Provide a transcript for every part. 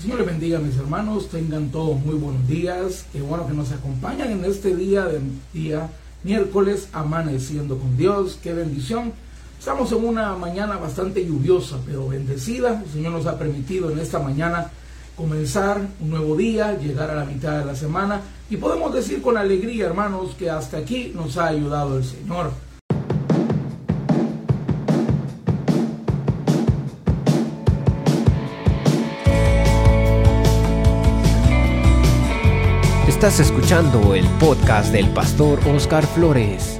Señor le bendiga mis hermanos, tengan todos muy buenos días, qué bueno que nos acompañan en este día de día miércoles amaneciendo con Dios, qué bendición. Estamos en una mañana bastante lluviosa, pero bendecida. El Señor nos ha permitido en esta mañana comenzar un nuevo día, llegar a la mitad de la semana y podemos decir con alegría, hermanos, que hasta aquí nos ha ayudado el Señor. Estás escuchando el podcast del pastor Oscar Flores.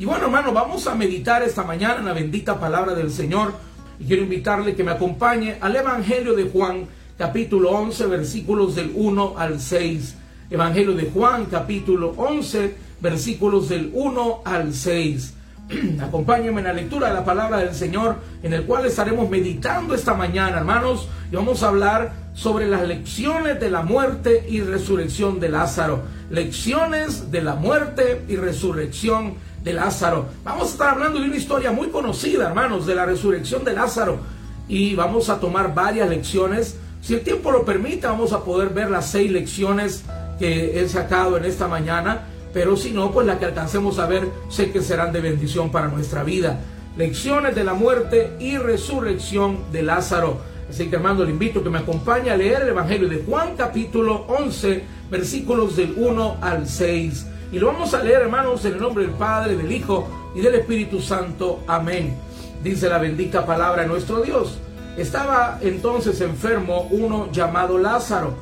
Y bueno, hermano, vamos a meditar esta mañana en la bendita palabra del Señor. Y quiero invitarle que me acompañe al Evangelio de Juan, capítulo 11, versículos del 1 al 6. Evangelio de Juan, capítulo 11, versículos del 1 al 6. Acompáñenme en la lectura de la palabra del Señor, en el cual estaremos meditando esta mañana, hermanos, y vamos a hablar sobre las lecciones de la muerte y resurrección de Lázaro. Lecciones de la muerte y resurrección de Lázaro. Vamos a estar hablando de una historia muy conocida, hermanos, de la resurrección de Lázaro. Y vamos a tomar varias lecciones. Si el tiempo lo permite, vamos a poder ver las seis lecciones que he sacado en esta mañana pero si no, pues las que alcancemos a ver, sé que serán de bendición para nuestra vida. Lecciones de la muerte y resurrección de Lázaro. Así que hermano, le invito a que me acompañe a leer el Evangelio de Juan capítulo 11, versículos del 1 al 6. Y lo vamos a leer, hermanos, en el nombre del Padre, del Hijo y del Espíritu Santo. Amén. Dice la bendita palabra de nuestro Dios. Estaba entonces enfermo uno llamado Lázaro,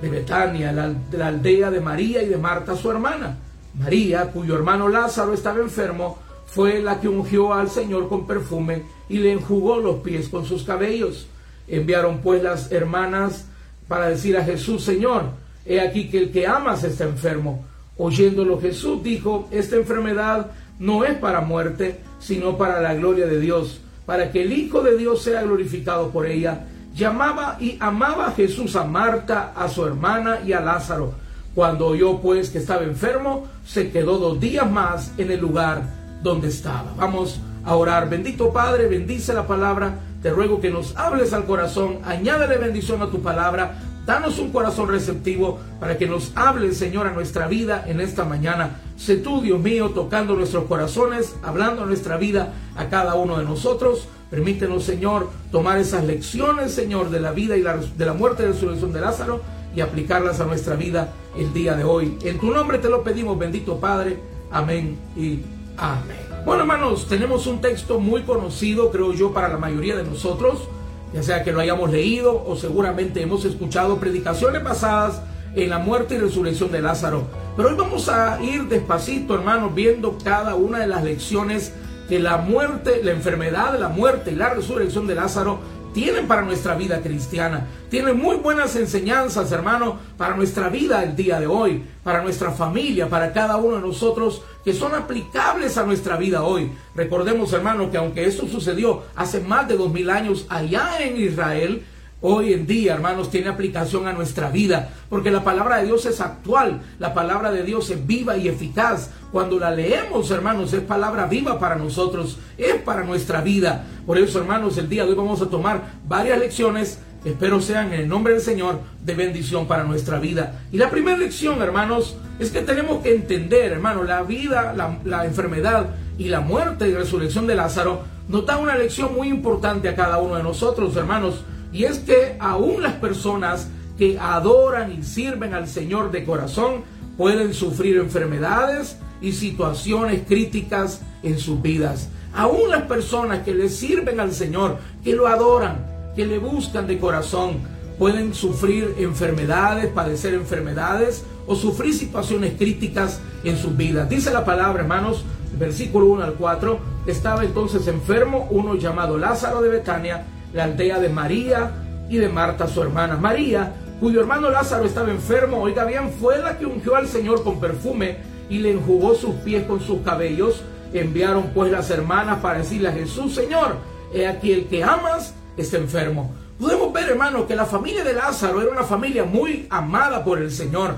de Betania, de la aldea de María y de Marta, su hermana. María, cuyo hermano Lázaro estaba enfermo, fue la que ungió al Señor con perfume y le enjugó los pies con sus cabellos. Enviaron pues las hermanas para decir a Jesús, Señor, he aquí que el que amas está enfermo. Oyéndolo Jesús dijo, esta enfermedad no es para muerte, sino para la gloria de Dios, para que el Hijo de Dios sea glorificado por ella. Llamaba y amaba Jesús a Marta, a su hermana y a Lázaro. Cuando oyó pues que estaba enfermo, se quedó dos días más en el lugar donde estaba. Vamos a orar. Bendito Padre, bendice la palabra. Te ruego que nos hables al corazón, añádele bendición a tu palabra. Danos un corazón receptivo para que nos hables, Señor, a nuestra vida en esta mañana. Sé tú, Dios mío, tocando nuestros corazones, hablando a nuestra vida a cada uno de nosotros. Permítenos, Señor, tomar esas lecciones, Señor, de la vida y de la muerte y resurrección de Lázaro y aplicarlas a nuestra vida el día de hoy. En tu nombre te lo pedimos, bendito Padre. Amén y amén. Bueno, hermanos, tenemos un texto muy conocido, creo yo, para la mayoría de nosotros, ya sea que lo hayamos leído o seguramente hemos escuchado predicaciones basadas en la muerte y resurrección de Lázaro. Pero hoy vamos a ir despacito, hermanos, viendo cada una de las lecciones que la muerte, la enfermedad, la muerte y la resurrección de Lázaro tienen para nuestra vida cristiana. Tienen muy buenas enseñanzas, hermano, para nuestra vida el día de hoy, para nuestra familia, para cada uno de nosotros, que son aplicables a nuestra vida hoy. Recordemos, hermano, que aunque esto sucedió hace más de dos mil años allá en Israel, hoy en día, hermanos, tiene aplicación a nuestra vida, porque la palabra de Dios es actual, la palabra de Dios es viva y eficaz. Cuando la leemos, hermanos, es palabra viva para nosotros, es para nuestra vida. Por eso, hermanos, el día de hoy vamos a tomar varias lecciones, espero sean en el nombre del Señor, de bendición para nuestra vida. Y la primera lección, hermanos, es que tenemos que entender, hermanos, la vida, la, enfermedad y la muerte y resurrección de Lázaro nos da una lección muy importante a cada uno de nosotros, hermanos y es que aún las personas que adoran y sirven al Señor de corazón pueden sufrir enfermedades y situaciones críticas en sus vidas. Aún las personas que le sirven al Señor, que lo adoran, que le buscan de corazón, pueden sufrir enfermedades, padecer enfermedades o sufrir situaciones críticas en sus vidas. Dice la palabra, hermanos, versículo 1 al 4, estaba entonces enfermo uno llamado Lázaro de Betania, la aldea de María y de Marta, su hermana. María, cuyo hermano Lázaro estaba enfermo, oiga bien, fue la que ungió al Señor con perfume y le enjugó sus pies con sus cabellos. Enviaron pues las hermanas para decirle a Jesús, Señor, he aquí el que amas está enfermo. Podemos ver, hermano, que la familia de Lázaro era una familia muy amada por el Señor.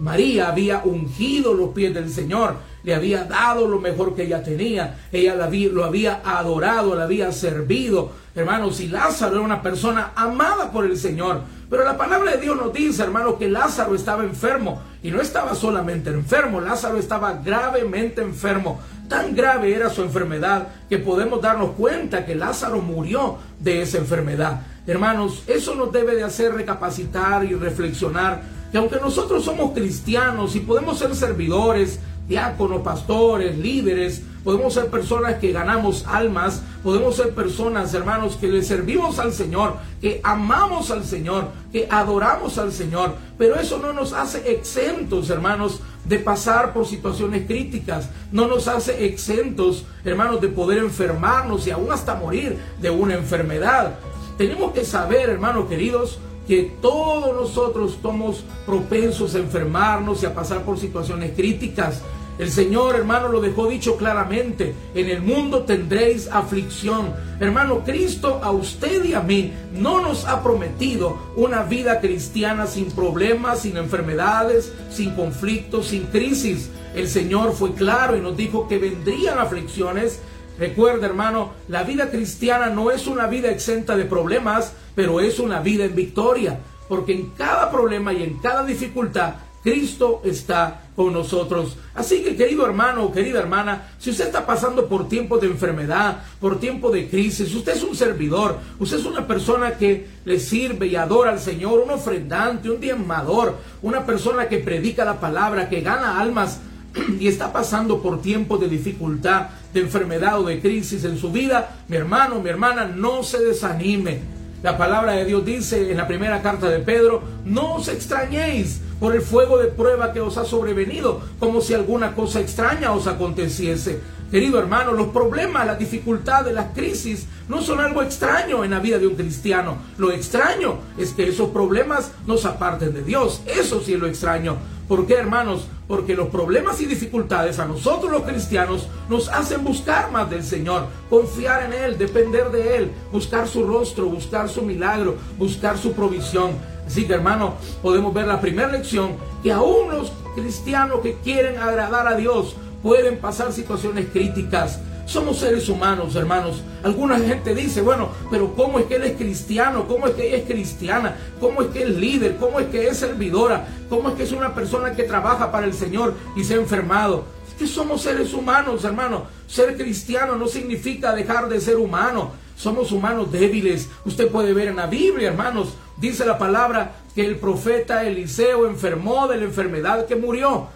María había ungido los pies del Señor, le había dado lo mejor que ella tenía, ella lo había adorado, la había servido, Hermanos, si Lázaro era una persona amada por el Señor, pero la palabra de Dios nos dice, hermano, que Lázaro estaba enfermo y no estaba solamente enfermo, Lázaro estaba gravemente enfermo. Tan grave era su enfermedad que podemos darnos cuenta que Lázaro murió de esa enfermedad. Hermanos, eso nos debe de hacer recapacitar y reflexionar que aunque nosotros somos cristianos y podemos ser servidores, diáconos, pastores, líderes, podemos ser personas que ganamos almas, podemos ser personas, hermanos, que le servimos al Señor, que amamos al Señor, que adoramos al Señor, pero eso no nos hace exentos, hermanos, de pasar por situaciones críticas, no nos hace exentos, hermanos, de poder enfermarnos y aún hasta morir de una enfermedad. Tenemos que saber, hermanos queridos, que todos nosotros somos propensos a enfermarnos y a pasar por situaciones críticas. El Señor, hermano, lo dejó dicho claramente. En el mundo tendréis aflicción. Hermano, Cristo a usted y a mí no nos ha prometido una vida cristiana sin problemas, sin enfermedades, sin conflictos, sin crisis. El Señor fue claro y nos dijo que vendrían aflicciones. Recuerda, hermano, la vida cristiana no es una vida exenta de problemas, pero es una vida en victoria. Porque en cada problema y en cada dificultad Cristo está con nosotros. Así que querido hermano o querida hermana, si usted está pasando por tiempos de enfermedad, por tiempo de crisis, usted es un servidor, usted es una persona que le sirve y adora al Señor, un ofrendante, un diezmador, una persona que predica la palabra, que gana almas y está pasando por tiempos de dificultad, de enfermedad o de crisis en su vida, mi hermano, mi hermana, no se desanime. La palabra de Dios dice en la primera carta de Pedro, no os extrañéis por el fuego de prueba que os ha sobrevenido, como si alguna cosa extraña os aconteciese. Querido hermano, los problemas, las dificultades, las crisis no son algo extraño en la vida de un cristiano. Lo extraño es que esos problemas nos aparten de Dios. Eso sí es lo extraño. ¿Por qué, hermanos? Porque los problemas y dificultades a nosotros los cristianos nos hacen buscar más del Señor, confiar en Él, depender de Él, buscar su rostro, buscar su milagro, buscar su provisión. Así que, hermano, podemos ver la primera lección, que aún los cristianos que quieren agradar a Dios pueden pasar situaciones críticas somos seres humanos, hermanos. Alguna gente dice, bueno, pero ¿cómo es que él es cristiano? ¿Cómo es que ella es cristiana? ¿Cómo es que es líder? ¿Cómo es que es servidora? ¿Cómo es que es una persona que trabaja para el Señor y se ha enfermado? Es que somos seres humanos, hermano. Ser cristiano no significa dejar de ser humano. Somos humanos débiles. Usted puede ver en la Biblia, hermanos, dice la palabra que el profeta Eliseo enfermó de la enfermedad que murió.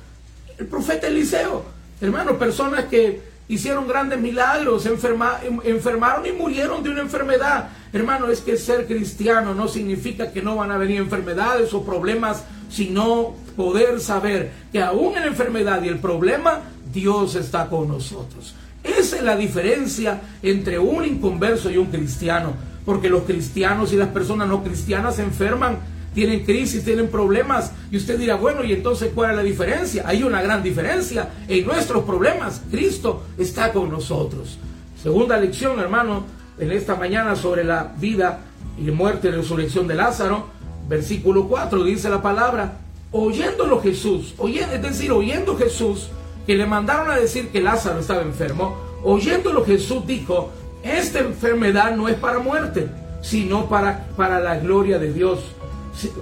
El profeta Eliseo, hermano, personas que hicieron grandes milagros, enfermaron y murieron de una enfermedad. Hermano, es que ser cristiano no significa que no van a venir enfermedades o problemas, sino poder saber que aún en la enfermedad y el problema, Dios está con nosotros. Esa es la diferencia entre un inconverso y un cristiano, porque los cristianos y las personas no cristianas se enferman tienen crisis, tienen problemas. Y usted dirá, bueno, ¿y entonces cuál es la diferencia? Hay una gran diferencia. En nuestros problemas, Cristo está con nosotros. Segunda lección, hermano, en esta mañana sobre la vida y muerte y resurrección de Lázaro. Versículo 4 dice la palabra, oyéndolo Jesús, oyendo, es decir, oyendo Jesús, que le mandaron a decir que Lázaro estaba enfermo, oyéndolo Jesús dijo, esta enfermedad no es para muerte, sino para, para la gloria de Dios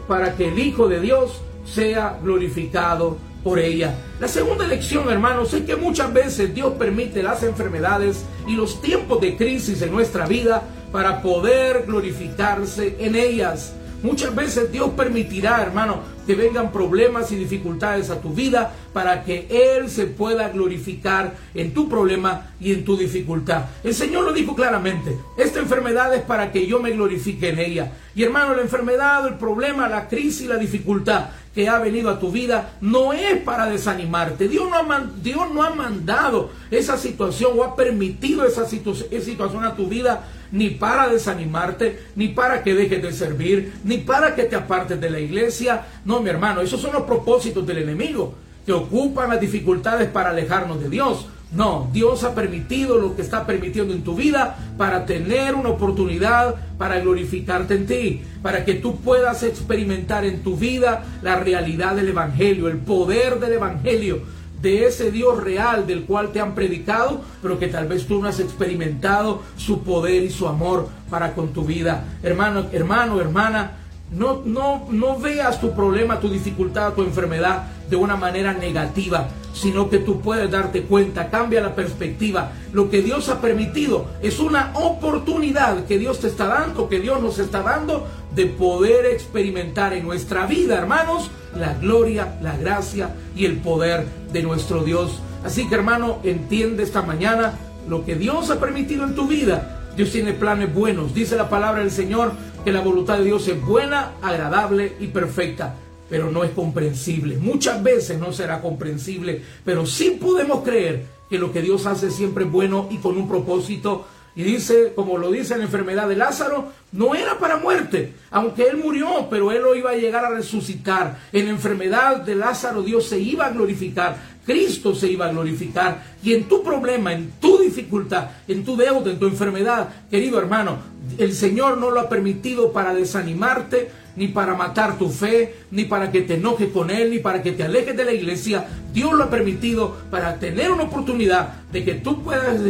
para que el Hijo de Dios sea glorificado por ella. La segunda lección, hermanos, es que muchas veces Dios permite las enfermedades y los tiempos de crisis en nuestra vida para poder glorificarse en ellas. Muchas veces Dios permitirá, hermano, que vengan problemas y dificultades a tu vida para que Él se pueda glorificar en tu problema y en tu dificultad. El Señor lo dijo claramente, esta enfermedad es para que yo me glorifique en ella. Y hermano, la enfermedad, el problema, la crisis, la dificultad que ha venido a tu vida no es para desanimarte. Dios no ha, mandado esa situación o ha permitido esa, esa situación a tu vida ni para desanimarte, ni para que dejes de servir, ni para que te apartes de la iglesia. No, mi hermano, esos son los propósitos del enemigo, que ocupan las dificultades para alejarnos de Dios. No, Dios ha permitido lo que está permitiendo en tu vida para tener una oportunidad para glorificarte en ti, para que tú puedas experimentar en tu vida la realidad del Evangelio, el poder del Evangelio de ese Dios real del cual te han predicado, pero que tal vez tú no has experimentado su poder y su amor para con tu vida. Hermano, hermano, hermana, no, no, no veas tu problema, tu dificultad, tu enfermedad de una manera negativa, sino que tú puedes darte cuenta, cambia la perspectiva. Lo que Dios ha permitido es una oportunidad que Dios te está dando, que Dios nos está dando de poder experimentar en nuestra vida, hermanos, la gloria, la gracia y el poder de nuestro Dios. Así que hermano, entiende esta mañana lo que Dios ha permitido en tu vida. Dios tiene planes buenos. Dice la palabra del Señor que la voluntad de Dios es buena, agradable y perfecta pero no es comprensible. Muchas veces no será comprensible, pero sí podemos creer que lo que Dios hace siempre es bueno y con un propósito. Y dice, como lo dice la enfermedad de Lázaro, no era para muerte, aunque él murió, pero él lo iba a llegar a resucitar. En la enfermedad de Lázaro Dios se iba a glorificar, Cristo se iba a glorificar. Y en tu problema, en tu dificultad, en tu deuda, en tu enfermedad, querido hermano, el Señor no lo ha permitido para desanimarte, ni para matar tu fe, ni para que te enojes con Él, ni para que te alejes de la iglesia. Dios lo ha permitido para tener una oportunidad de que tú puedas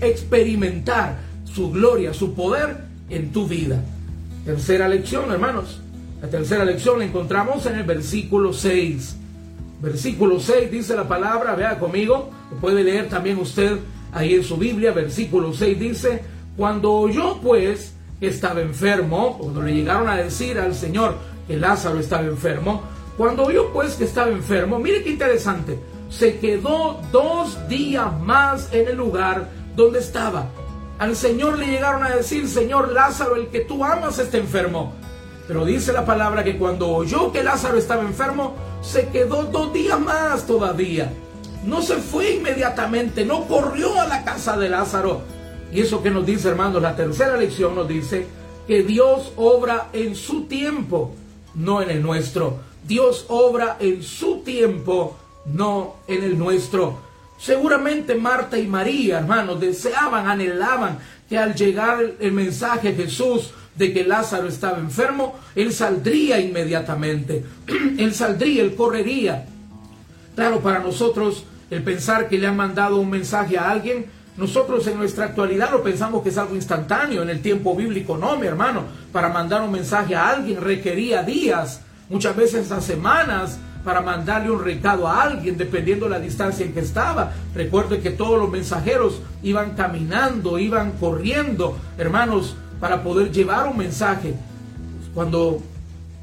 experimentar su gloria, su poder en tu vida. Tercera lección, hermanos. La tercera lección la encontramos en el versículo 6. Versículo 6 dice la palabra, vea conmigo, puede leer también usted ahí en su Biblia. Versículo 6 dice, cuando oyó pues estaba enfermo, cuando le llegaron a decir al Señor que Lázaro estaba enfermo, cuando oyó pues que estaba enfermo, mire qué interesante, se quedó dos días más en el lugar donde estaba. Al Señor le llegaron a decir, Señor Lázaro, el que tú amas está enfermo. Pero dice la palabra que cuando oyó que Lázaro estaba enfermo, se quedó dos días más todavía. No se fue inmediatamente, no corrió a la casa de Lázaro, y eso que nos dice, hermanos, la tercera lección nos dice que Dios obra en su tiempo, no en el nuestro. Dios obra en su tiempo, no en el nuestro. Seguramente Marta y María, hermanos, deseaban, anhelaban que al llegar el mensaje de Jesús de que Lázaro estaba enfermo, él saldría inmediatamente. él saldría, él correría. Claro, para nosotros el pensar que le han mandado un mensaje a alguien nosotros en nuestra actualidad lo pensamos que es algo instantáneo, en el tiempo bíblico no, mi hermano. Para mandar un mensaje a alguien requería días, muchas veces hasta semanas, para mandarle un recado a alguien, dependiendo de la distancia en que estaba. Recuerde que todos los mensajeros iban caminando, iban corriendo, hermanos, para poder llevar un mensaje. Cuando,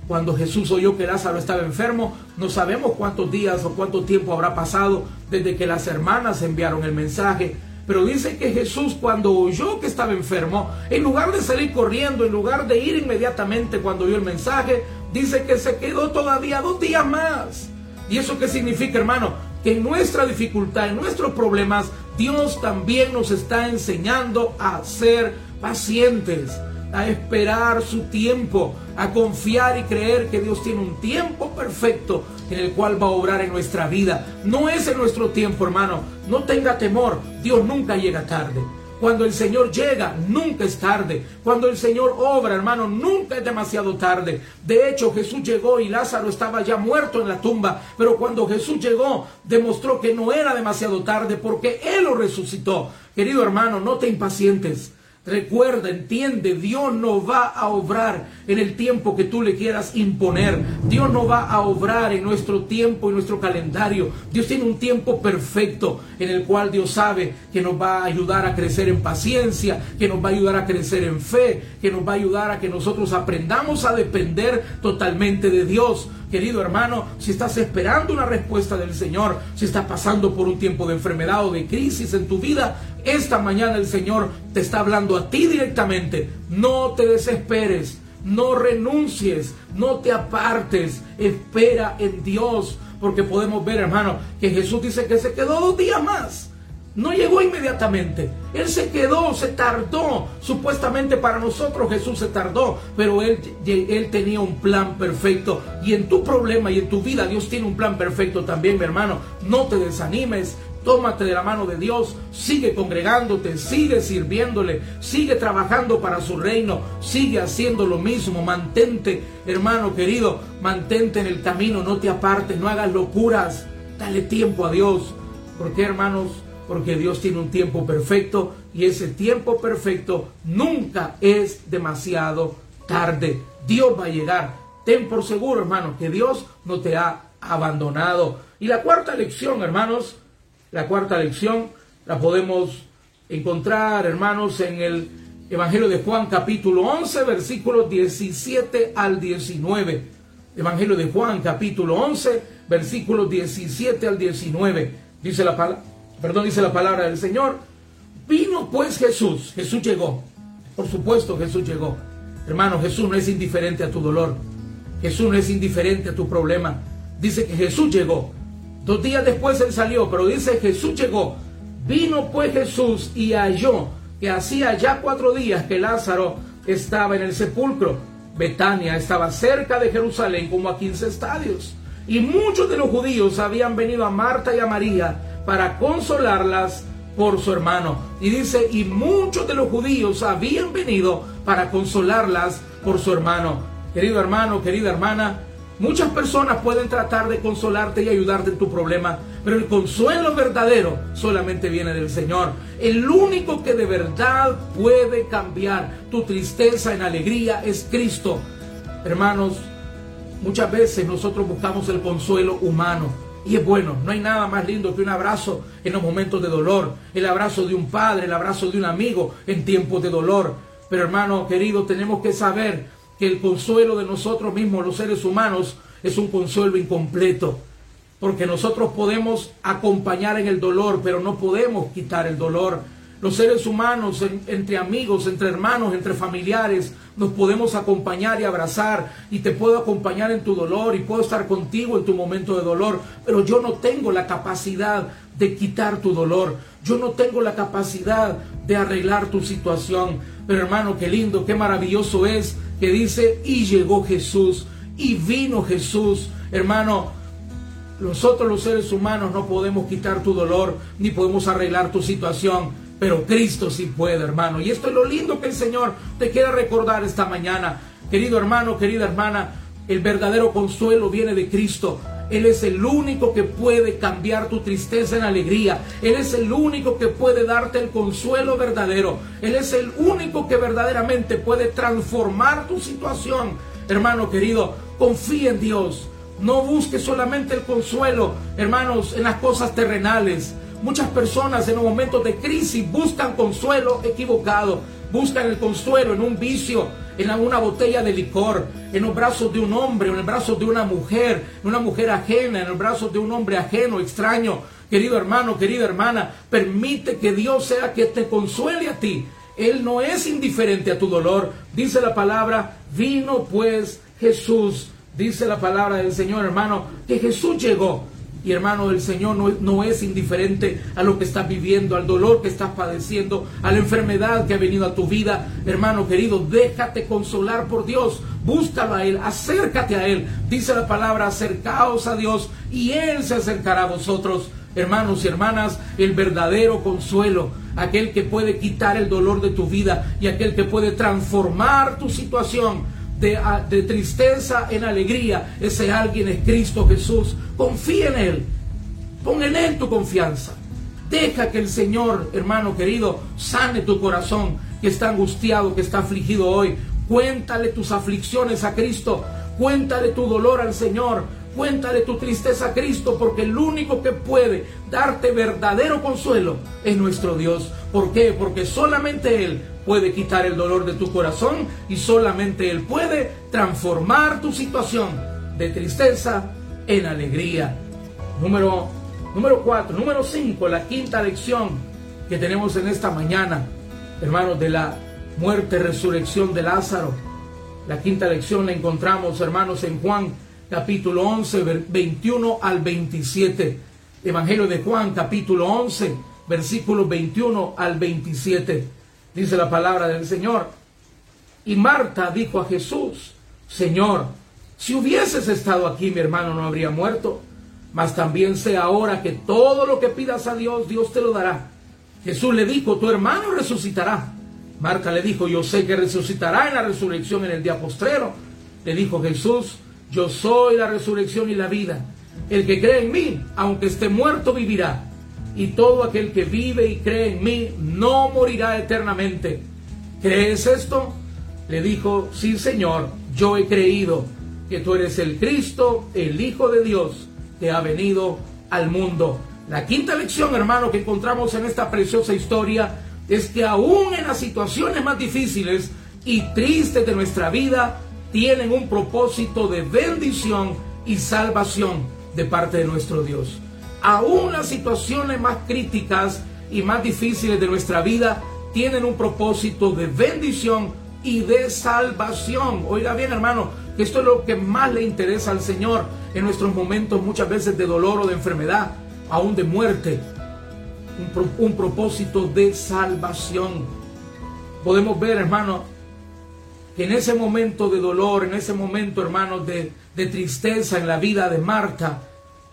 cuando Jesús oyó que Lázaro estaba enfermo, no sabemos cuántos días o cuánto tiempo habrá pasado desde que las hermanas enviaron el mensaje pero dice que Jesús cuando oyó que estaba enfermo, en lugar de salir corriendo, en lugar de ir inmediatamente cuando oyó el mensaje, dice que se quedó todavía dos días más. ¿Y eso qué significa, hermano? Que en nuestra dificultad, en nuestros problemas, Dios también nos está enseñando a ser pacientes a esperar su tiempo, a confiar y creer que Dios tiene un tiempo perfecto en el cual va a obrar en nuestra vida. No es en nuestro tiempo, hermano. No tenga temor. Dios nunca llega tarde. Cuando el Señor llega, nunca es tarde. Cuando el Señor obra, hermano, nunca es demasiado tarde. De hecho, Jesús llegó y Lázaro estaba ya muerto en la tumba. Pero cuando Jesús llegó, demostró que no era demasiado tarde porque Él lo resucitó. Querido hermano, no te impacientes. Recuerda, entiende, Dios no va a obrar en el tiempo que tú le quieras imponer. Dios no va a obrar en nuestro tiempo, en nuestro calendario. Dios tiene un tiempo perfecto en el cual Dios sabe que nos va a ayudar a crecer en paciencia, que nos va a ayudar a crecer en fe, que nos va a ayudar a que nosotros aprendamos a depender totalmente de Dios. Querido hermano, si estás esperando una respuesta del Señor, si estás pasando por un tiempo de enfermedad o de crisis en tu vida, esta mañana el Señor te está hablando a ti directamente. No te desesperes, no renuncies, no te apartes, espera en Dios. Porque podemos ver, hermano, que Jesús dice que se quedó dos días más. No llegó inmediatamente. Él se quedó, se tardó. Supuestamente para nosotros Jesús se tardó, pero él, él tenía un plan perfecto. Y en tu problema y en tu vida Dios tiene un plan perfecto también, mi hermano. No te desanimes. Tómate de la mano de Dios, sigue congregándote, sigue sirviéndole, sigue trabajando para su reino, sigue haciendo lo mismo, mantente, hermano querido, mantente en el camino, no te apartes, no hagas locuras, dale tiempo a Dios, ¿Por qué, hermanos? Porque Dios tiene un tiempo perfecto y ese tiempo perfecto nunca es demasiado tarde. Dios va a llegar. Ten por seguro, hermano, que Dios no te ha abandonado. Y la cuarta lección, hermanos, la cuarta lección la podemos encontrar, hermanos, en el Evangelio de Juan capítulo 11, versículos 17 al 19. Evangelio de Juan capítulo 11, versículos 17 al 19. Dice la palabra, perdón, dice la palabra del Señor. Vino pues Jesús, Jesús llegó. Por supuesto Jesús llegó. Hermano, Jesús no es indiferente a tu dolor. Jesús no es indiferente a tu problema. Dice que Jesús llegó. Dos días después él salió, pero dice Jesús llegó. Vino pues Jesús y halló que hacía ya cuatro días que Lázaro estaba en el sepulcro. Betania estaba cerca de Jerusalén como a 15 estadios. Y muchos de los judíos habían venido a Marta y a María para consolarlas por su hermano. Y dice, y muchos de los judíos habían venido para consolarlas por su hermano. Querido hermano, querida hermana, Muchas personas pueden tratar de consolarte y ayudarte en tu problema, pero el consuelo verdadero solamente viene del Señor. El único que de verdad puede cambiar tu tristeza en alegría es Cristo. Hermanos, muchas veces nosotros buscamos el consuelo humano. Y es bueno, no hay nada más lindo que un abrazo en los momentos de dolor, el abrazo de un padre, el abrazo de un amigo en tiempos de dolor. Pero hermano querido, tenemos que saber que el consuelo de nosotros mismos, los seres humanos, es un consuelo incompleto. Porque nosotros podemos acompañar en el dolor, pero no podemos quitar el dolor. Los seres humanos, entre amigos, entre hermanos, entre familiares, nos podemos acompañar y abrazar. Y te puedo acompañar en tu dolor y puedo estar contigo en tu momento de dolor. Pero yo no tengo la capacidad de quitar tu dolor. Yo no tengo la capacidad de arreglar tu situación. Pero hermano, qué lindo, qué maravilloso es que dice, y llegó Jesús, y vino Jesús. Hermano, nosotros los seres humanos no podemos quitar tu dolor, ni podemos arreglar tu situación, pero Cristo sí puede, hermano. Y esto es lo lindo que el Señor te quiere recordar esta mañana. Querido hermano, querida hermana, el verdadero consuelo viene de Cristo. Él es el único que puede cambiar tu tristeza en alegría. Él es el único que puede darte el consuelo verdadero. Él es el único que verdaderamente puede transformar tu situación. Hermano querido, confía en Dios. No busques solamente el consuelo, hermanos, en las cosas terrenales. Muchas personas en los momentos de crisis buscan consuelo equivocado. Buscan el consuelo en un vicio, en una botella de licor, en los brazos de un hombre, en el brazo de una mujer, en una mujer ajena, en el brazo de un hombre ajeno, extraño. Querido hermano, querida hermana, permite que Dios sea que te consuele a ti. Él no es indiferente a tu dolor. Dice la palabra, vino pues Jesús. Dice la palabra del Señor, hermano, que Jesús llegó y hermano, el Señor no, es indiferente a lo que estás viviendo, al dolor que estás padeciendo, a la enfermedad que ha venido a tu vida. Hermano querido, déjate consolar por Dios. Búscalo a Él, acércate a Él. Dice la palabra, acercaos a Dios y Él se acercará a vosotros. Hermanos y hermanas, el verdadero consuelo, aquel que puede quitar el dolor de tu vida y aquel que puede transformar tu situación de, tristeza en alegría, ese alguien es Cristo Jesús. Confía en Él. Pon en Él tu confianza. Deja que el Señor, hermano querido, sane tu corazón que está angustiado, que está afligido hoy. Cuéntale tus aflicciones a Cristo. Cuéntale tu dolor al Señor. Cuéntale tu tristeza a Cristo, porque el único que puede darte verdadero consuelo es nuestro Dios. ¿Por qué? Porque solamente Él puede quitar el dolor de tu corazón y solamente Él puede transformar tu situación de tristeza en alegría. Número, número cuatro, número cinco, la quinta lección que tenemos en esta mañana, hermanos, de la muerte, resurrección de Lázaro. La quinta lección la encontramos, hermanos, en Juan capítulo 11, 21 al 27. Evangelio de Juan capítulo 11, versículos 21 al 27 dice la palabra del Señor. Y Marta dijo a Jesús, Señor, si hubieses estado aquí, mi hermano no habría muerto. Mas también sé ahora que todo lo que pidas a Dios, Dios te lo dará. Jesús le dijo, tu hermano resucitará. Marta le dijo, yo sé que resucitará en la resurrección en el día postrero. Le dijo Jesús, yo soy la resurrección y la vida. El que cree en mí, aunque esté muerto, vivirá. Y todo aquel que vive y cree en mí no morirá eternamente. ¿Crees esto? Le dijo, sí Señor, yo he creído que tú eres el Cristo, el Hijo de Dios, que ha venido al mundo. La quinta lección, hermano, que encontramos en esta preciosa historia es que aún en las situaciones más difíciles y tristes de nuestra vida, tienen un propósito de bendición y salvación de parte de nuestro Dios. Aún las situaciones más críticas y más difíciles de nuestra vida tienen un propósito de bendición y de salvación. Oiga bien, hermano, que esto es lo que más le interesa al Señor en nuestros momentos muchas veces de dolor o de enfermedad, aún de muerte. Un, propósito de salvación. Podemos ver, hermano, que en ese momento de dolor, en ese momento, hermano, de, de tristeza en la vida de Marta,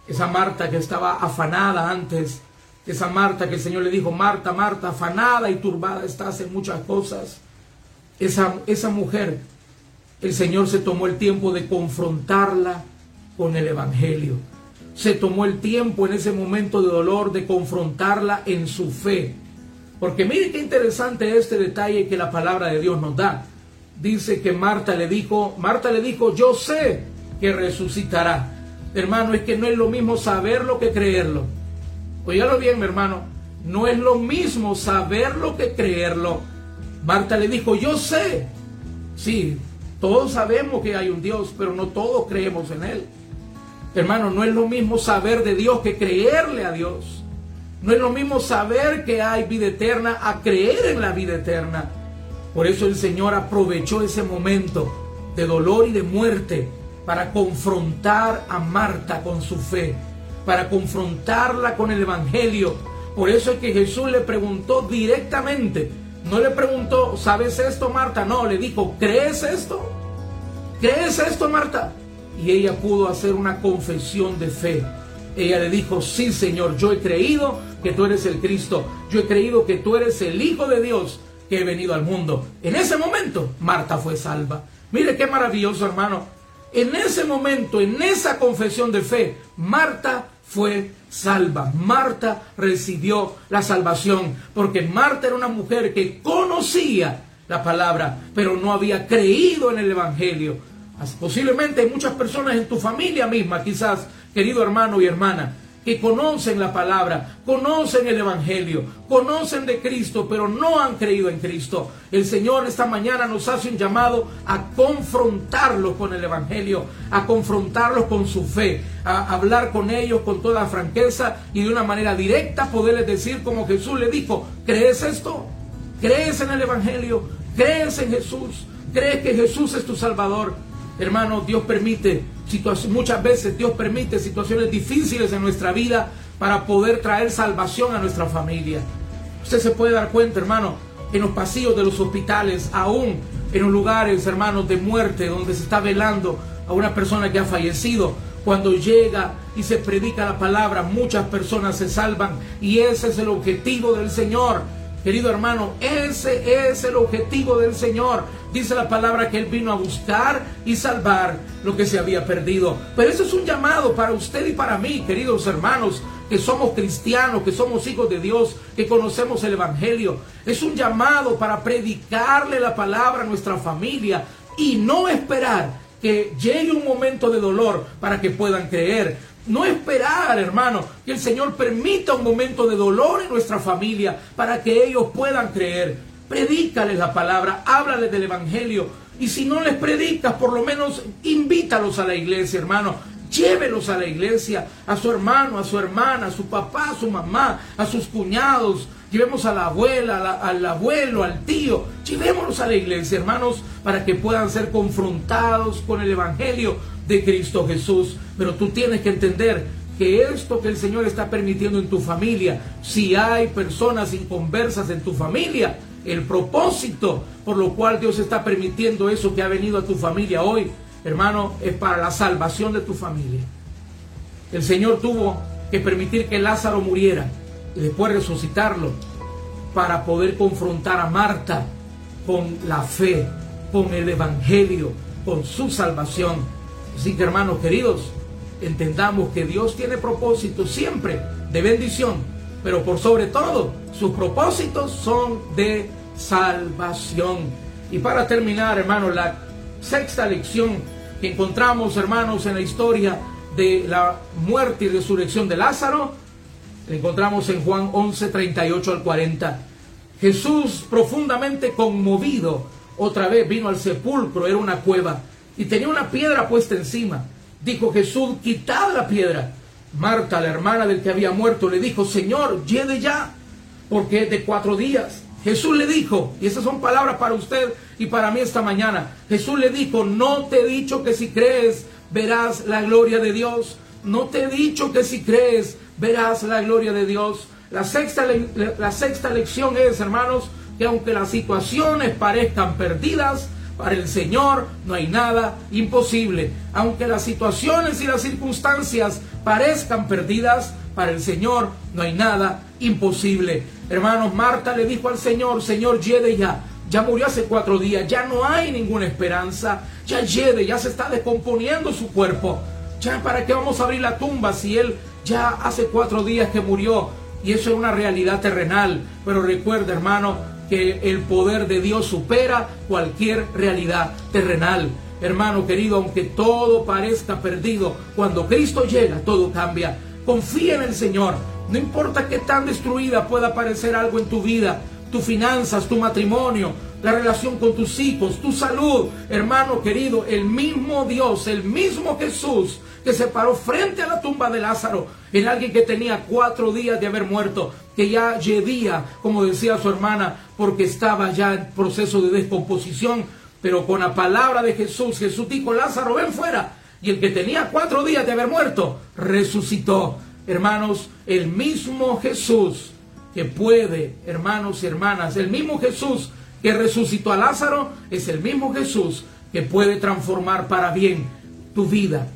esa Marta que estaba afanada antes, esa Marta que el Señor le dijo, Marta, Marta, afanada y turbada estás en muchas cosas. Esa, esa mujer, el Señor se tomó el tiempo de confrontarla con el Evangelio. Se tomó el tiempo en ese momento de dolor de confrontarla en su fe. Porque mire qué interesante este detalle que la palabra de Dios nos da. Dice que Marta le dijo, Marta le dijo, yo sé que resucitará. Hermano, es que no es lo mismo saberlo que creerlo. Óigalo bien, mi hermano. No es lo mismo saberlo que creerlo. Marta le dijo, yo sé. Sí, todos sabemos que hay un Dios, pero no todos creemos en Él. Hermano, no es lo mismo saber de Dios que creerle a Dios. No es lo mismo saber que hay vida eterna a creer en la vida eterna. Por eso el Señor aprovechó ese momento de dolor y de muerte para confrontar a Marta con su fe, para confrontarla con el Evangelio. Por eso es que Jesús le preguntó directamente, no le preguntó, ¿sabes esto, Marta? No, le dijo, ¿crees esto? ¿Crees esto, Marta? Y ella pudo hacer una confesión de fe. Ella le dijo, sí, Señor, yo he creído que tú eres el Cristo. Yo he creído que tú eres el Hijo de Dios que he venido al mundo. En ese momento, Marta fue salva. Mire qué maravilloso, hermano. En ese momento, en esa confesión de fe, Marta fue salva. Marta recibió la salvación porque Marta era una mujer que conocía la palabra, pero no había creído en el Evangelio. Posiblemente hay muchas personas en tu familia misma, quizás, querido hermano y hermana, que conocen la palabra, conocen el Evangelio, conocen de Cristo, pero no han creído en Cristo. El Señor esta mañana nos hace un llamado a confrontarlos con el Evangelio, a confrontarlos con su fe, a hablar con ellos con toda franqueza y de una manera directa poderles decir como Jesús le dijo, ¿crees esto? ¿Crees en el Evangelio? ¿Crees en Jesús? ¿Crees que Jesús es tu Salvador? Hermano, Dios permite muchas veces Dios permite situaciones difíciles en nuestra vida para poder traer salvación a nuestra familia. Usted se puede dar cuenta, hermano, en los pasillos de los hospitales, aún en los lugares, hermanos, de muerte, donde se está velando a una persona que ha fallecido. Cuando llega y se predica la palabra, muchas personas se salvan y ese es el objetivo del Señor Querido hermano, ese es el objetivo del Señor. Dice la palabra que Él vino a buscar y salvar lo que se había perdido. Pero eso es un llamado para usted y para mí, queridos hermanos, que somos cristianos, que somos hijos de Dios, que conocemos el Evangelio. Es un llamado para predicarle la palabra a nuestra familia y no esperar que llegue un momento de dolor para que puedan creer. No esperar, hermano, que el Señor permita un momento de dolor en nuestra familia para que ellos puedan creer. Predícales la palabra, háblales del Evangelio. Y si no les predicas, por lo menos invítalos a la iglesia, hermano. Llévelos a la iglesia, a su hermano, a su hermana, a su papá, a su mamá, a sus cuñados. Llevemos a la abuela, al abuelo, al tío. Llevémoslos a la iglesia, hermanos, para que puedan ser confrontados con el Evangelio de Cristo Jesús. Pero tú tienes que entender que esto que el Señor está permitiendo en tu familia, si hay personas inconversas en tu familia, el propósito por lo cual Dios está permitiendo eso que ha venido a tu familia hoy, hermano, es para la salvación de tu familia. El Señor tuvo que permitir que Lázaro muriera y después resucitarlo para poder confrontar a Marta con la fe, con el Evangelio, con su salvación. Así que hermanos queridos, entendamos que Dios tiene propósito siempre de bendición, pero por sobre todo, sus propósitos son de salvación. Y para terminar, hermanos, la sexta lección que encontramos, hermanos, en la historia de la muerte y resurrección de Lázaro, la encontramos en Juan 11, 38 al 40. Jesús, profundamente conmovido, otra vez vino al sepulcro, era una cueva, y tenía una piedra puesta encima. Dijo Jesús, quitad la piedra. Marta, la hermana del que había muerto, le dijo, Señor, lleve ya, porque es de cuatro días. Jesús le dijo, y esas son palabras para usted y para mí esta mañana, Jesús le dijo, no te he dicho que si crees verás la gloria de Dios, no te he dicho que si crees verás la gloria de Dios. La sexta, la sexta lección es, hermanos, que aunque las situaciones parezcan perdidas, para el Señor no hay nada imposible. Aunque las situaciones y las circunstancias parezcan perdidas, para el Señor no hay nada imposible. Hermanos, Marta le dijo al Señor, Señor, lleve ya. Ya murió hace cuatro días, ya no hay ninguna esperanza. Ya lleve, ya se está descomponiendo su cuerpo. Ya para qué vamos a abrir la tumba si Él ya hace cuatro días que murió. Y eso es una realidad terrenal. Pero recuerda, hermano, que el poder de Dios supera cualquier realidad terrenal. Hermano querido, aunque todo parezca perdido, cuando Cristo llega, todo cambia. Confía en el Señor. No importa qué tan destruida pueda parecer algo en tu vida, tus finanzas, tu matrimonio, la relación con tus hijos, tu salud. Hermano querido, el mismo Dios, el mismo Jesús que se paró frente a la tumba de Lázaro, en alguien que tenía cuatro días de haber muerto, que ya yedía, como decía su hermana, porque estaba ya en proceso de descomposición, pero con la palabra de Jesús, Jesús dijo, Lázaro, ven fuera. Y el que tenía cuatro días de haber muerto, resucitó. Hermanos, el mismo Jesús que puede, hermanos y hermanas, el mismo Jesús que resucitó a Lázaro, es el mismo Jesús que puede transformar para bien tu vida,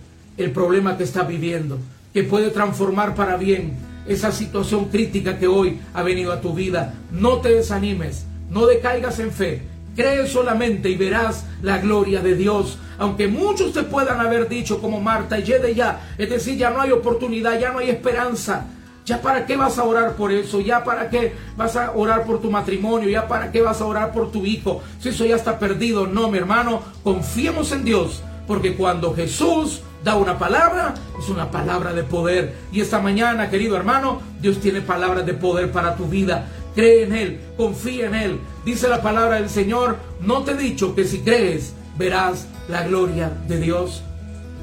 el problema que estás viviendo, que puede transformar para bien esa situación crítica que hoy ha venido a tu vida. No te desanimes, no decaigas en fe. Cree solamente y verás la gloria de Dios. Aunque muchos te puedan haber dicho como Marta, y de ya, es decir, ya no hay oportunidad, ya no hay esperanza. ¿Ya para qué vas a orar por eso? ¿Ya para qué vas a orar por tu matrimonio? ¿Ya para qué vas a orar por tu hijo? Si eso ya está perdido. No, mi hermano, confiemos en Dios. Porque cuando Jesús da una palabra, es una palabra de poder. Y esta mañana, querido hermano, Dios tiene palabras de poder para tu vida. Cree en Él, confía en Él. Dice la palabra del Señor, no te he dicho que si crees, verás la gloria de Dios.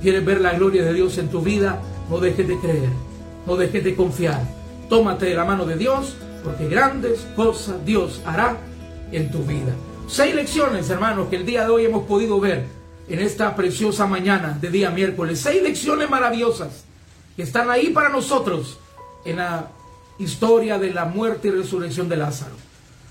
¿Quieres ver la gloria de Dios en tu vida? No dejes de creer, no dejes de confiar. Tómate de la mano de Dios, porque grandes cosas Dios hará en tu vida. Seis lecciones, hermanos, que el día de hoy hemos podido ver en esta preciosa mañana de día miércoles. Seis lecciones maravillosas que están ahí para nosotros en la historia de la muerte y resurrección de Lázaro.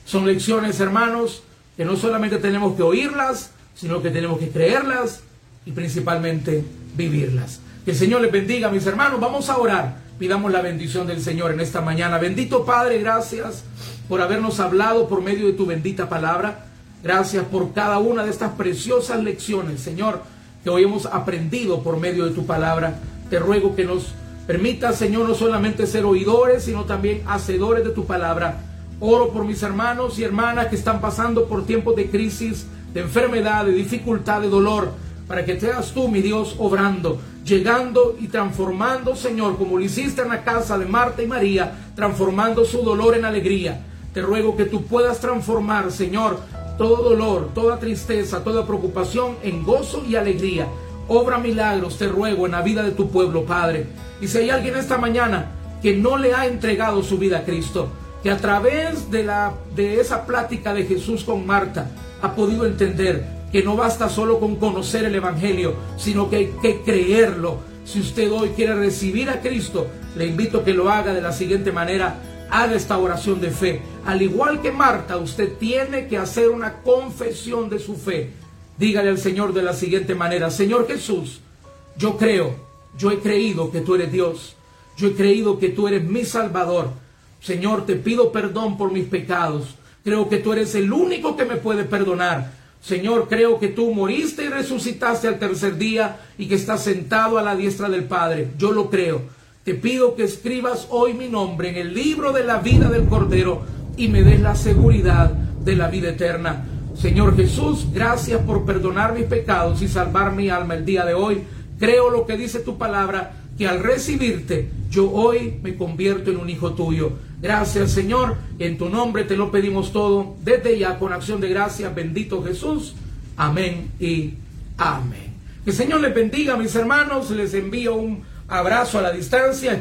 Son lecciones, hermanos, que no solamente tenemos que oírlas, sino que tenemos que creerlas y principalmente vivirlas. Que el Señor les bendiga, mis hermanos. Vamos a orar. Pidamos la bendición del Señor en esta mañana. Bendito Padre, gracias por habernos hablado por medio de tu bendita palabra. Gracias por cada una de estas preciosas lecciones, Señor, que hoy hemos aprendido por medio de tu palabra. Te ruego que nos permita, Señor, no solamente ser oidores, sino también hacedores de tu palabra. Oro por mis hermanos y hermanas que están pasando por tiempos de crisis, de enfermedad, de dificultad, de dolor, para que seas tú, mi Dios, obrando, llegando y transformando, Señor, como lo hiciste en la casa de Marta y María, transformando su dolor en alegría. Te ruego que tú puedas transformar, Señor, todo dolor, toda tristeza, toda preocupación en gozo y alegría. Obra milagros, te ruego, en la vida de tu pueblo, Padre. Y si hay alguien esta mañana que no le ha entregado su vida a Cristo, que a través de, la, de esa plática de Jesús con Marta ha podido entender que no basta solo con conocer el Evangelio, sino que hay que creerlo. Si usted hoy quiere recibir a Cristo, le invito a que lo haga de la siguiente manera haga esta oración de fe. Al igual que Marta, usted tiene que hacer una confesión de su fe. Dígale al Señor de la siguiente manera, Señor Jesús, yo creo, yo he creído que tú eres Dios, yo he creído que tú eres mi Salvador. Señor, te pido perdón por mis pecados. Creo que tú eres el único que me puede perdonar. Señor, creo que tú moriste y resucitaste al tercer día y que estás sentado a la diestra del Padre. Yo lo creo. te pido que escribas hoy mi nombre en el libro de la vida del Cordero y me des la seguridad de la vida eterna. Señor Jesús, gracias por perdonar mis pecados y salvar mi alma el día de hoy. Creo lo que dice tu palabra, que al recibirte yo hoy me convierto en un hijo tuyo. Gracias Señor, en tu nombre te lo pedimos todo, desde ya con acción de gracias, bendito Jesús. Amén y amén. Que el Señor les bendiga, mis hermanos, les envío un abrazo a la distancia.